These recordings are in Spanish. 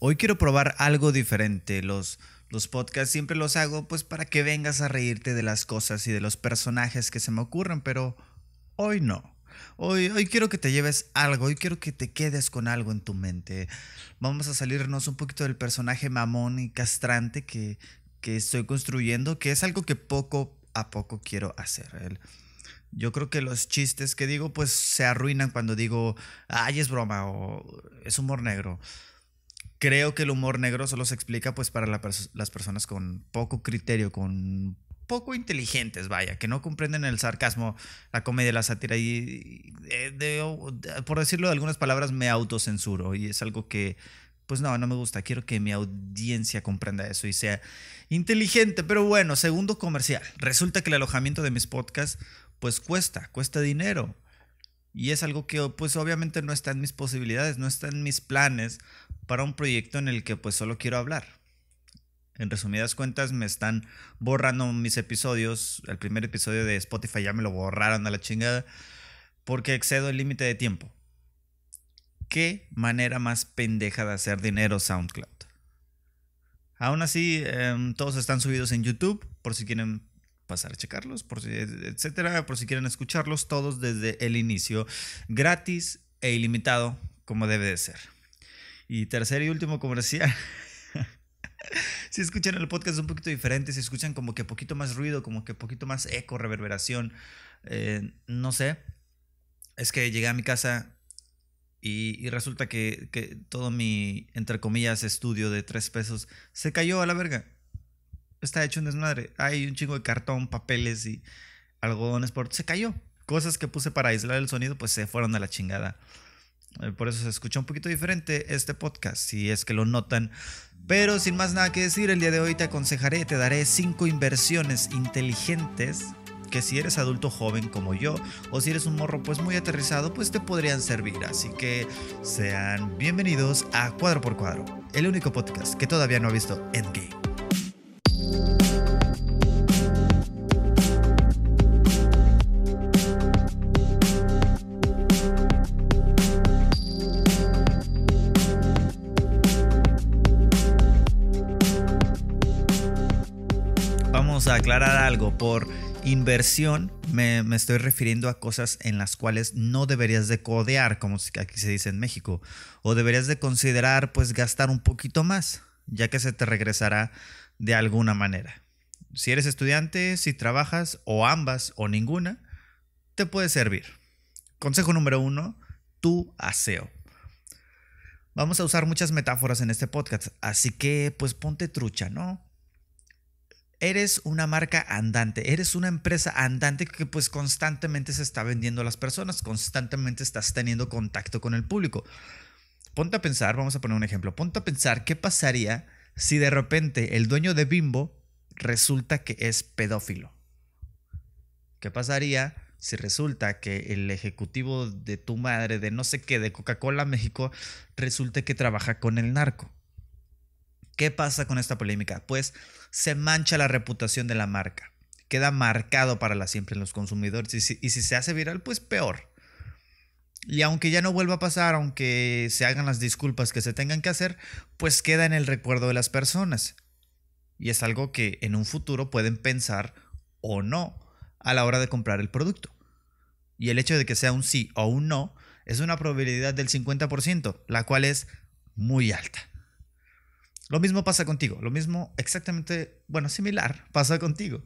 Hoy quiero probar algo diferente. Los, los podcasts siempre los hago pues para que vengas a reírte de las cosas y de los personajes que se me ocurren, pero hoy no. Hoy, hoy quiero que te lleves algo, hoy quiero que te quedes con algo en tu mente. Vamos a salirnos un poquito del personaje mamón y castrante que, que estoy construyendo, que es algo que poco a poco quiero hacer. Yo creo que los chistes que digo pues se arruinan cuando digo, ay, es broma o es humor negro creo que el humor negro solo se explica pues para las personas con poco criterio, con poco inteligentes, vaya, que no comprenden el sarcasmo, la comedia, la sátira y, por decirlo de algunas palabras me autocensuro. Y es algo que pues no, no me gusta, quiero que mi audiencia comprenda eso y sea inteligente, pero bueno, segundo comercial, resulta que el alojamiento de mis podcasts pues cuesta, cuesta dinero. Y es algo que pues obviamente no está en mis posibilidades, no está en mis planes para un proyecto en el que pues solo quiero hablar. En resumidas cuentas me están borrando mis episodios. El primer episodio de Spotify ya me lo borraron a la chingada porque excedo el límite de tiempo. ¿Qué manera más pendeja de hacer dinero SoundCloud? Aún así, em, todos están subidos en YouTube por si quieren pasar a checarlos, por si, etcétera, por si quieren escucharlos todos desde el inicio, gratis e ilimitado, como debe de ser. Y tercer y último comercial. si escuchan el podcast un poquito diferente, si escuchan como que poquito más ruido, como que poquito más eco, reverberación, eh, no sé. Es que llegué a mi casa y, y resulta que, que, todo mi, entre comillas, estudio de tres pesos se cayó a la verga está hecho un desmadre. Hay un chingo de cartón, papeles y algodones por... Se cayó. Cosas que puse para aislar el sonido, pues se fueron a la chingada. Eh, por eso se escucha un poquito diferente este podcast, si es que lo notan. Pero sin más nada que decir, el día de hoy te aconsejaré, te daré cinco inversiones inteligentes que si eres adulto joven como yo o si eres un morro pues muy aterrizado pues te podrían servir. Así que sean bienvenidos a Cuadro por Cuadro, el único podcast que todavía no ha visto Endgame. Vamos a aclarar algo. Por inversión me, estoy refiriendo a cosas en las cuales no deberías de codear, como aquí se dice en México, o deberías de considerar pues gastar un poquito más, ya que se te regresará de alguna manera. Si eres estudiante, si trabajas o ambas o ninguna, te puede servir. Consejo número uno, tu aseo. Vamos a usar muchas metáforas en este podcast, así que pues ponte trucha, ¿no? Eres una marca andante, eres una empresa andante que pues constantemente se está vendiendo a las personas, constantemente estás teniendo contacto con el público. Ponte a pensar, vamos a poner un ejemplo, ponte a pensar qué pasaría si de repente el dueño de Bimbo resulta que es pedófilo? ¿Qué pasaría si resulta que el ejecutivo de tu madre, de no sé qué, de Coca-Cola México, resulta que trabaja con el narco? ¿Qué pasa con esta polémica? Pues se mancha la reputación de la marca. Queda marcado para la siempre en los consumidores. Y si, y si se hace viral, pues peor. Y aunque ya no vuelva a pasar, aunque se hagan las disculpas que se tengan que hacer, pues queda en el recuerdo de las personas. Y es algo que en un futuro pueden pensar o no a la hora de comprar el producto. Y el hecho de que sea un sí o un no es una probabilidad del 50%, la cual es muy alta. Lo mismo pasa contigo, lo mismo exactamente, bueno, similar pasa contigo.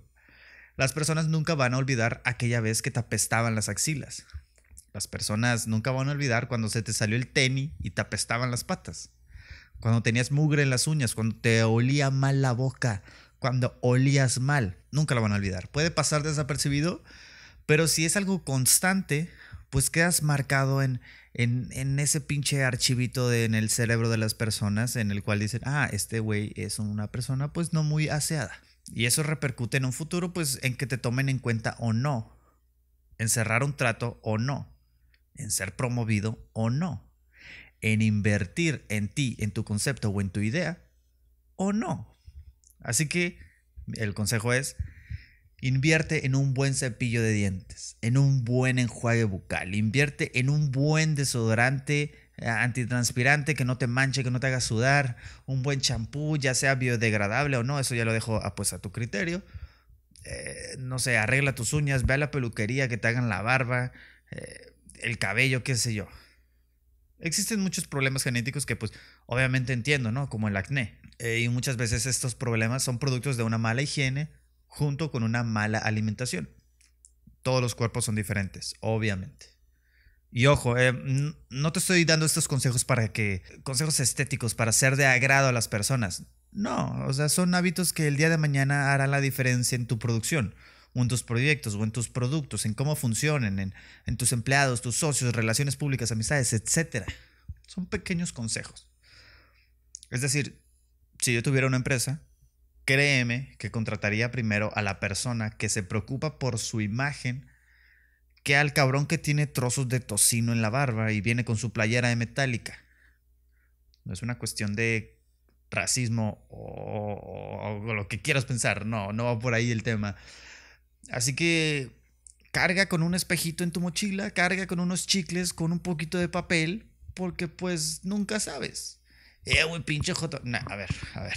Las personas nunca van a olvidar aquella vez que te apestaban las axilas, las personas nunca van a olvidar cuando se te salió el tenis y te apestaban las patas. Cuando tenías mugre en las uñas, cuando te olía mal la boca, cuando olías mal. Nunca lo van a olvidar. Puede pasar desapercibido, pero si es algo constante, pues quedas marcado en, en, ese pinche archivito en el cerebro de las personas en el cual dicen, ah, este güey es una persona pues no muy aseada. Y eso repercute en un futuro pues en que te tomen en cuenta o no, en cerrar un trato o no en ser promovido o no, en invertir en ti, en tu concepto o en tu idea o no. Así que el consejo es, invierte en un buen cepillo de dientes, en un buen enjuague bucal, invierte en un buen desodorante eh, antitranspirante que no te manche, que no te haga sudar, un buen champú, ya sea biodegradable o no, eso ya lo dejo a, pues, a tu criterio. Eh, no sé, arregla tus uñas, ve a la peluquería, que te hagan la barba, eh, el cabello, qué sé yo. Existen muchos problemas genéticos que pues obviamente entiendo, ¿no? Como el acné. y muchas veces estos problemas son productos de una mala higiene junto con una mala alimentación. Todos los cuerpos son diferentes, obviamente. Y ojo, eh, no te estoy dando estos consejos para que, consejos estéticos, para ser de agrado a las personas. No, o sea, son hábitos que el día de mañana harán la diferencia en tu producción, o en tus proyectos, o en tus productos, en cómo funcionen, en, en tus empleados, tus socios, relaciones públicas, amistades, etc. Son pequeños consejos. Es decir, si yo tuviera una empresa, créeme que contrataría primero a la persona que se preocupa por su imagen, que al cabrón que tiene trozos de tocino en la barba y viene con su playera de metálica. No es una cuestión de racismo o, lo que quieras pensar, no, no va por ahí el tema. Así que carga con un espejito en tu mochila, carga con unos chicles, con un poquito de papel, porque pues nunca sabes. Eh, güey, pinche joto. a ver, a ver.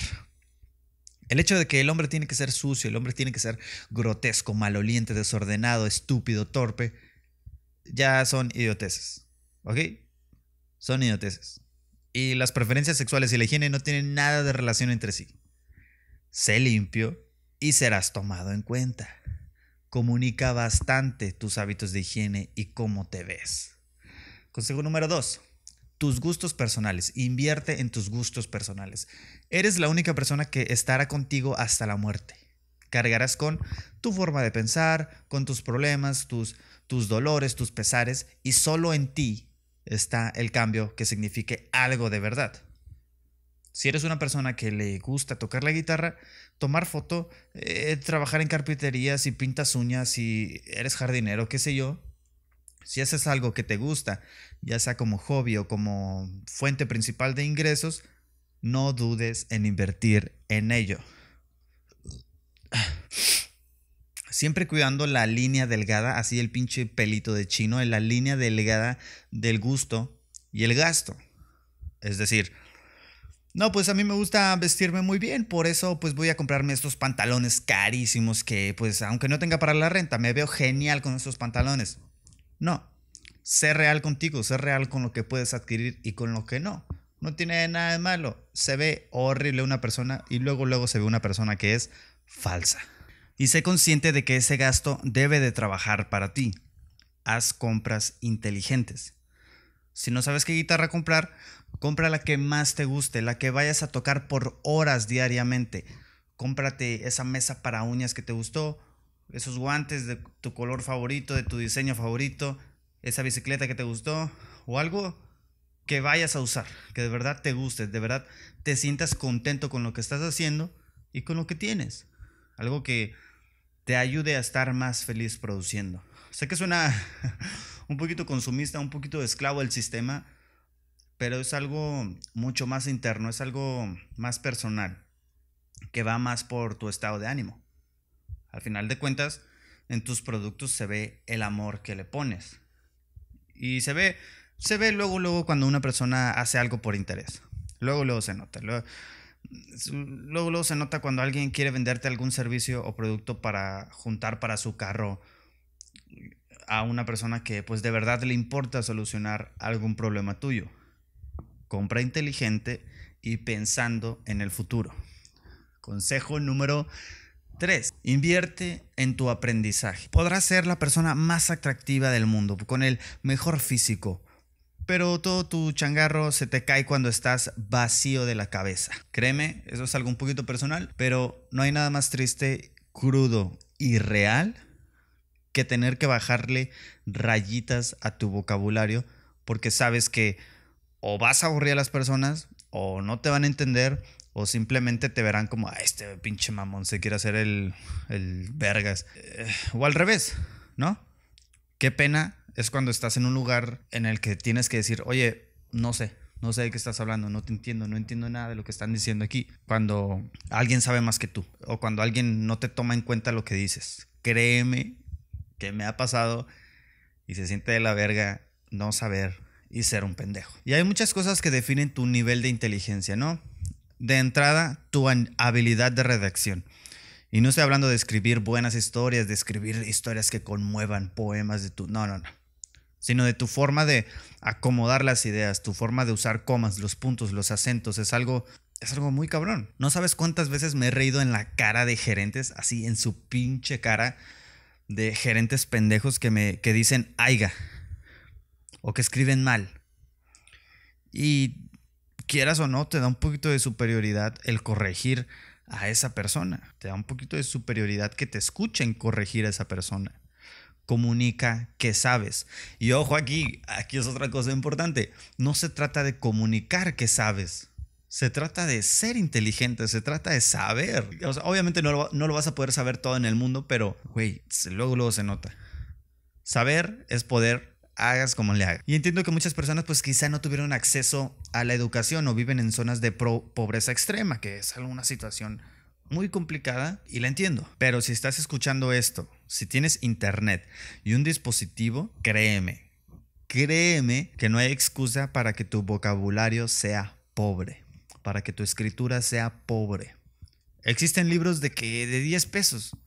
El hecho de que el hombre tiene que ser sucio, el hombre tiene que ser grotesco, maloliente, desordenado, estúpido, torpe, ya son idioteces. ¿Ok? Son idioteces. Y las preferencias sexuales y la higiene no tienen nada de relación entre sí. Sé limpio y serás tomado en cuenta. Comunica bastante tus hábitos de higiene y cómo te ves. Consejo número dos tus gustos personales. Invierte en tus gustos personales. Eres la única persona que estará contigo hasta la muerte. Cargarás con tu forma de pensar, con tus problemas, tus, tus dolores, tus pesares, y solo en ti está el cambio que signifique algo de verdad. Si eres una persona que le gusta tocar la guitarra, tomar foto, eh, trabajar en carpintería, si pintas uñas, si eres jardinero, qué sé yo, si haces algo que te gusta, ya sea como hobby o como fuente principal de ingresos, no dudes en invertir en ello. Siempre cuidando la línea delgada, así el pinche pelito de chino, en la línea delgada del gusto y el gasto. Es decir, no, pues a mí me gusta vestirme muy bien, por eso pues voy a comprarme estos pantalones carísimos que pues aunque no tenga para la renta, me veo genial con estos pantalones. No, sé real contigo, sé real con lo que puedes adquirir y con lo que no. No tiene nada de malo. Se ve horrible una persona y luego luego se ve una persona que es falsa. Y sé consciente de que ese gasto debe de trabajar para ti. Haz compras inteligentes. Si no sabes qué guitarra comprar, compra la que más te guste, la que vayas a tocar por horas diariamente. Cómprate esa mesa para uñas que te gustó esos guantes de tu color favorito, de tu diseño favorito, esa bicicleta que te gustó o algo que vayas a usar, que de verdad te guste, de verdad te sientas contento con lo que estás haciendo y con lo que tienes. Algo que te ayude a estar más feliz produciendo. Sé que suena un poquito consumista, un poquito esclavo del sistema, pero es algo mucho más interno, es algo más personal, que va más por tu estado de ánimo. Al final de cuentas, en tus productos se ve el amor que le pones. Y se ve, se ve luego, luego cuando una persona hace algo por interés. Luego, luego se nota. Luego, luego, se nota cuando alguien quiere venderte algún servicio o producto para juntar para su carro a una persona que pues de verdad le importa solucionar algún problema tuyo. Compra inteligente y pensando en el futuro. Consejo número 3. Invierte en tu aprendizaje. Podrás ser la persona más atractiva del mundo, con el mejor físico, pero todo tu changarro se te cae cuando estás vacío de la cabeza. Créeme, eso es algo un poquito personal, pero no hay nada más triste, crudo y real que tener que bajarle rayitas a tu vocabulario porque sabes que o vas a aburrir a las personas o no te van a entender o simplemente te verán como, este pinche mamón se quiere hacer el, el vergas. Eh, o al revés, ¿no? Qué pena es cuando estás en un lugar en el que tienes que decir, oye, no sé, no sé de qué estás hablando, no te entiendo, no entiendo nada de lo que están diciendo aquí. Cuando alguien sabe más que tú o cuando alguien no te toma en cuenta lo que dices. Créeme que me ha pasado y se siente de la verga no saber y ser un pendejo. Y hay muchas cosas que definen tu nivel de inteligencia, ¿no? De entrada, tu habilidad de redacción. Y no estoy hablando de escribir buenas historias, de escribir historias que conmuevan, poemas de tu... No, no, no. Sino de tu forma de acomodar las ideas, tu forma de usar comas, los puntos, los acentos. Es algo, es algo muy cabrón. No sabes cuántas veces me he reído en la cara de gerentes, así en su pinche cara, de gerentes pendejos que me que dicen aiga o que escriben mal. Y quieras o no, te da un poquito de superioridad el corregir a esa persona. Te da un poquito de superioridad que te escuchen corregir a esa persona. Comunica que sabes. Y ojo aquí, aquí es otra cosa importante. No se trata de comunicar que sabes. Se trata de ser inteligente, se trata de saber. obviamente no lo, no lo vas a poder saber todo en el mundo, pero, güey, luego, luego se nota. Saber es poder hagas como le hagas. Y entiendo que muchas personas pues quizá no tuvieron acceso a la educación o viven en zonas de pobreza extrema, que es alguna situación muy complicada y la entiendo. Pero si estás escuchando esto, si tienes internet y un dispositivo, créeme, créeme que no hay excusa para que tu vocabulario sea pobre, para que tu escritura sea pobre. Existen libros de que de 10 pesos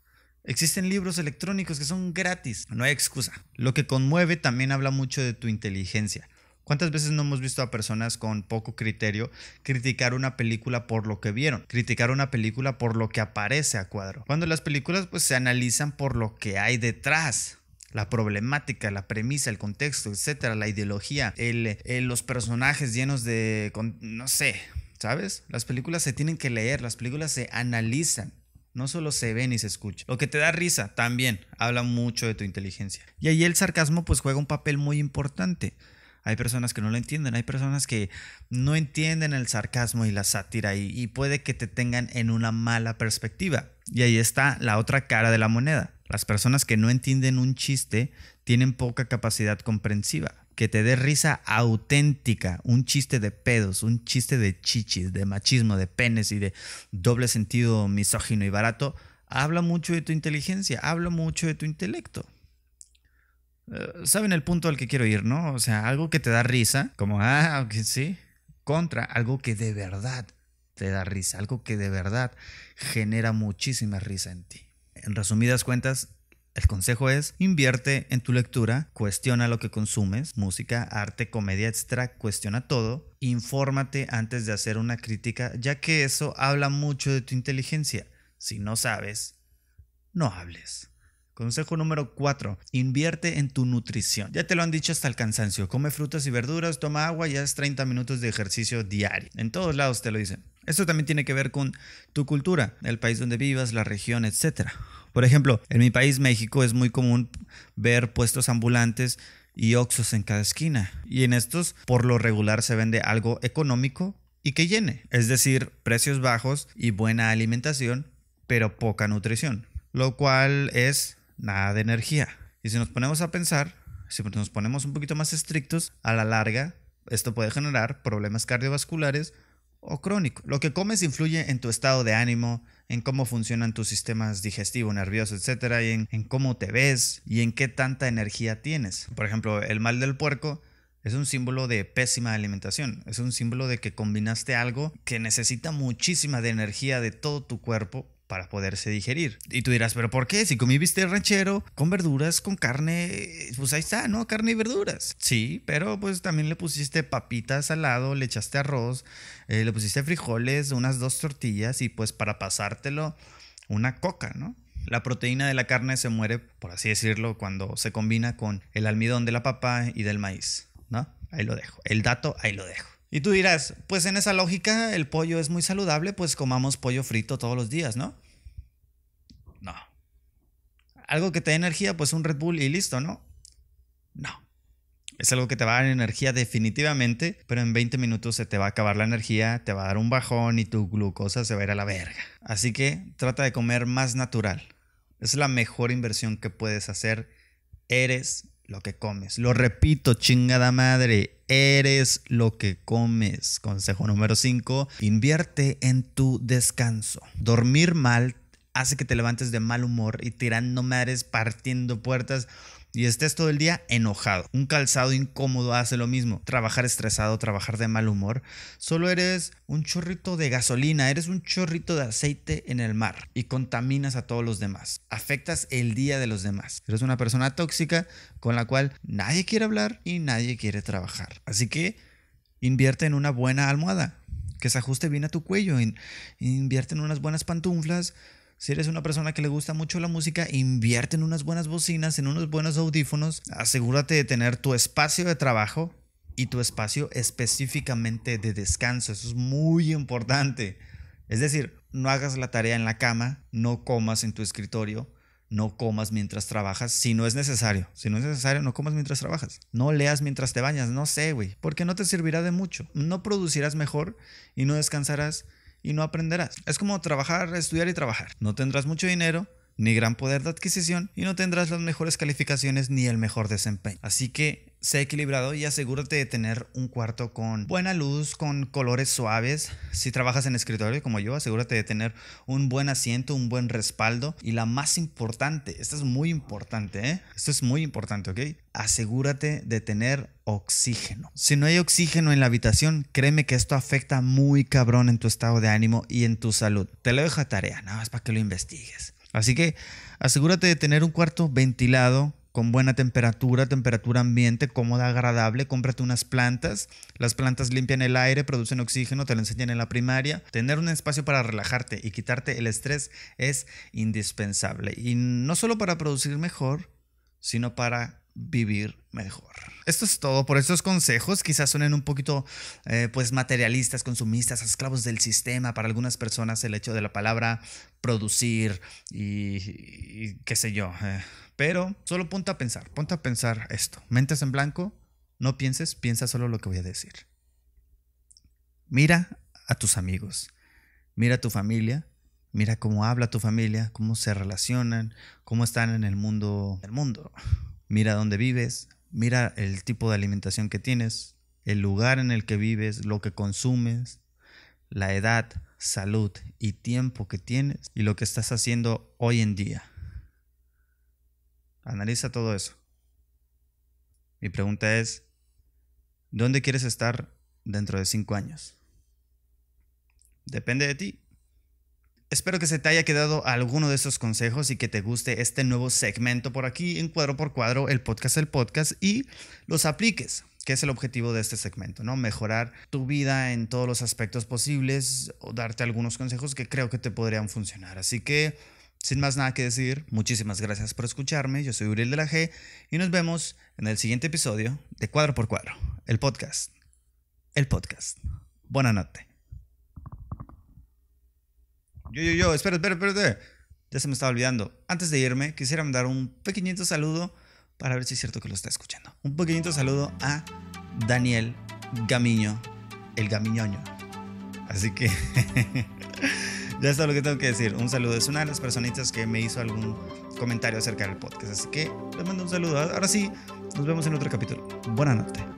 Existen libros electrónicos que son gratis, no hay excusa. Lo que conmueve también habla mucho de tu inteligencia. ¿Cuántas veces no hemos visto a personas con poco criterio criticar una película por lo que vieron? Criticar una película por lo que aparece a cuadro. Cuando las películas pues se analizan por lo que hay detrás. La problemática, la premisa, el contexto, etcétera, la ideología, los personajes llenos de, no sé, ¿sabes? Las películas se tienen que leer, las películas se analizan. No solo se ve ni se escucha. Lo que te da risa también habla mucho de tu inteligencia. Y ahí el sarcasmo pues juega un papel muy importante. Hay personas que no lo entienden, hay personas que no entienden el sarcasmo y la sátira y, y, puede que te tengan en una mala perspectiva. Y ahí está la otra cara de la moneda. Las personas que no entienden un chiste tienen poca capacidad comprensiva que te dé risa auténtica, un chiste de pedos, un chiste de chichis, de machismo, de penes y de doble sentido misógino y barato, habla mucho de tu inteligencia, habla mucho de tu intelecto. Eh, Saben el punto al que quiero ir, ¿no? O sea, algo que te da risa, como, ah, ok, sí, contra algo que de verdad te da risa, algo que de verdad genera muchísima risa en ti. En resumidas cuentas, el consejo es invierte en tu lectura, cuestiona lo que consumes, música, arte, comedia, etc. Cuestiona todo, infórmate antes de hacer una crítica, ya que eso habla mucho de tu inteligencia. Si no sabes, no hables. Consejo número 4. Invierte en tu nutrición. Ya te lo han dicho hasta el cansancio. Come frutas y verduras, toma agua y haz 30 minutos de ejercicio diario. En todos lados te lo dicen. Esto también tiene que ver con tu cultura, el país donde vivas, la región, etc. Por ejemplo, en mi país, México, es muy común ver puestos ambulantes y oxos en cada esquina. Y en estos, por lo regular, se vende algo económico y que llene. Es decir, precios bajos y buena alimentación, pero poca nutrición. Lo cual es nada de energía. Y si nos ponemos a pensar, si nos ponemos un poquito más estrictos, a la larga, esto puede generar problemas cardiovasculares o crónicos. Lo que comes influye en tu estado de ánimo, en cómo funcionan tus sistemas digestivo, nervioso, etcétera, y en, cómo te ves y en qué tanta energía tienes. Por ejemplo, el mal del puerco es un símbolo de pésima alimentación, es un símbolo de que combinaste algo que necesita muchísima de energía de todo tu cuerpo para poderse digerir. Y tú dirás, ¿pero por qué? Si comí bistec ranchero con verduras, con carne, pues ahí está, ¿no? Carne y verduras. Sí, pero pues también le pusiste papitas al lado, le echaste arroz, eh, le pusiste frijoles, unas dos tortillas y pues para pasártelo, una coca, ¿no? La proteína de la carne se muere, por así decirlo, cuando se combina con el almidón de la papa y del maíz, ¿no? Ahí lo dejo. El dato, ahí lo dejo. Y tú dirás, pues en esa lógica el pollo es muy saludable, pues comamos pollo frito todos los días, ¿no? No. Algo que te dé energía, pues un Red Bull y listo, ¿no? No. Es algo que te va a dar energía definitivamente, pero en 20 minutos se te va a acabar la energía, te va a dar un bajón y tu glucosa se va a ir a la verga. Así que trata de comer más natural. Es la mejor inversión que puedes hacer. Eres lo que comes. Lo repito, chingada madre, eres lo que comes. Consejo número 5, invierte en tu descanso. Dormir mal hace que te levantes de mal humor y tirando madres, partiendo puertas y estés todo el día enojado. Un calzado incómodo hace lo mismo. Trabajar estresado, trabajar de mal humor. Solo eres un chorrito de gasolina, eres un chorrito de aceite en el mar y contaminas a todos los demás. Afectas el día de los demás. Eres una persona tóxica con la cual nadie quiere hablar y nadie quiere trabajar. Así que invierte en una buena almohada que se ajuste bien a tu cuello. Invierte en unas buenas pantuflas si eres una persona que le gusta mucho la música, invierte en unas buenas bocinas, en unos buenos audífonos. Asegúrate de tener tu espacio de trabajo y tu espacio específicamente de descanso. Eso es muy importante. Es decir, no hagas la tarea en la cama, no comas en tu escritorio, no comas mientras trabajas si no es necesario. Si no es necesario, no comas mientras trabajas. No leas mientras te bañas, no sé, güey, porque no te servirá de mucho. No producirás mejor y no descansarás y no aprenderás. Es como trabajar, estudiar y trabajar. No tendrás mucho dinero, ni gran poder de adquisición y no tendrás las mejores calificaciones ni el mejor desempeño. Así que sé equilibrado y asegúrate de tener un cuarto con buena luz, con colores suaves. Si trabajas en escritorio como yo, asegúrate de tener un buen asiento, un buen respaldo. Y la más importante, esto es muy importante, ¿eh? Esto es muy importante, ¿ok? Asegúrate de tener oxígeno. Si no hay oxígeno en la habitación, créeme que esto afecta muy cabrón en tu estado de ánimo y en tu salud. Te lo dejo tarea, nada más para que lo investigues. Así que asegúrate de tener un cuarto ventilado, con buena temperatura, temperatura ambiente, cómoda, agradable. Cómprate unas plantas. Las plantas limpian el aire, producen oxígeno, te lo enseñan en la primaria. Tener un espacio para relajarte y quitarte el estrés es indispensable. Y no solo para producir mejor, sino para vivir mejor. Esto es todo por estos consejos. Quizás suenen un poquito eh, pues materialistas, consumistas, esclavos del sistema. Para algunas personas el hecho de la palabra producir y, qué sé yo. Eh, pero solo ponte a pensar, ponte a pensar esto. Mentes en blanco, no pienses, piensa solo lo que voy a decir. Mira a tus amigos, mira a tu familia, mira cómo habla tu familia, cómo se relacionan, cómo están en el mundo, el mundo. Mira dónde vives, mira el tipo de alimentación que tienes, el lugar en el que vives, lo que consumes, la edad, salud y tiempo que tienes y lo que estás haciendo hoy en día. Analiza todo eso. Mi pregunta es, ¿dónde quieres estar dentro de cinco años? Depende de ti. Espero que se te haya quedado alguno de estos consejos y que te guste este nuevo segmento por aquí en cuadro por cuadro, el podcast, el podcast, y los apliques, que es el objetivo de este segmento, ¿no? Mejorar tu vida en todos los aspectos posibles o darte algunos consejos que creo que te podrían funcionar. Así que sin más nada que decir, muchísimas gracias por escucharme. Yo soy Uriel de la G y nos vemos en el siguiente episodio de Cuadro por Cuadro, el podcast. El podcast. Buena noche. Yo, yo, yo, espera, espera, espera. Ya se me estaba olvidando. Antes de irme, quisiera mandar un pequeñito saludo para ver si es cierto que lo está escuchando. Un pequeñito saludo a Daniel Gamiño, el Gamiñoño. Así que ya está lo que tengo que decir. Un saludo. Es una de las personitas que me hizo algún comentario acerca del podcast. Así que les mando un saludo. Ahora sí, nos vemos en otro capítulo. Buenas noches.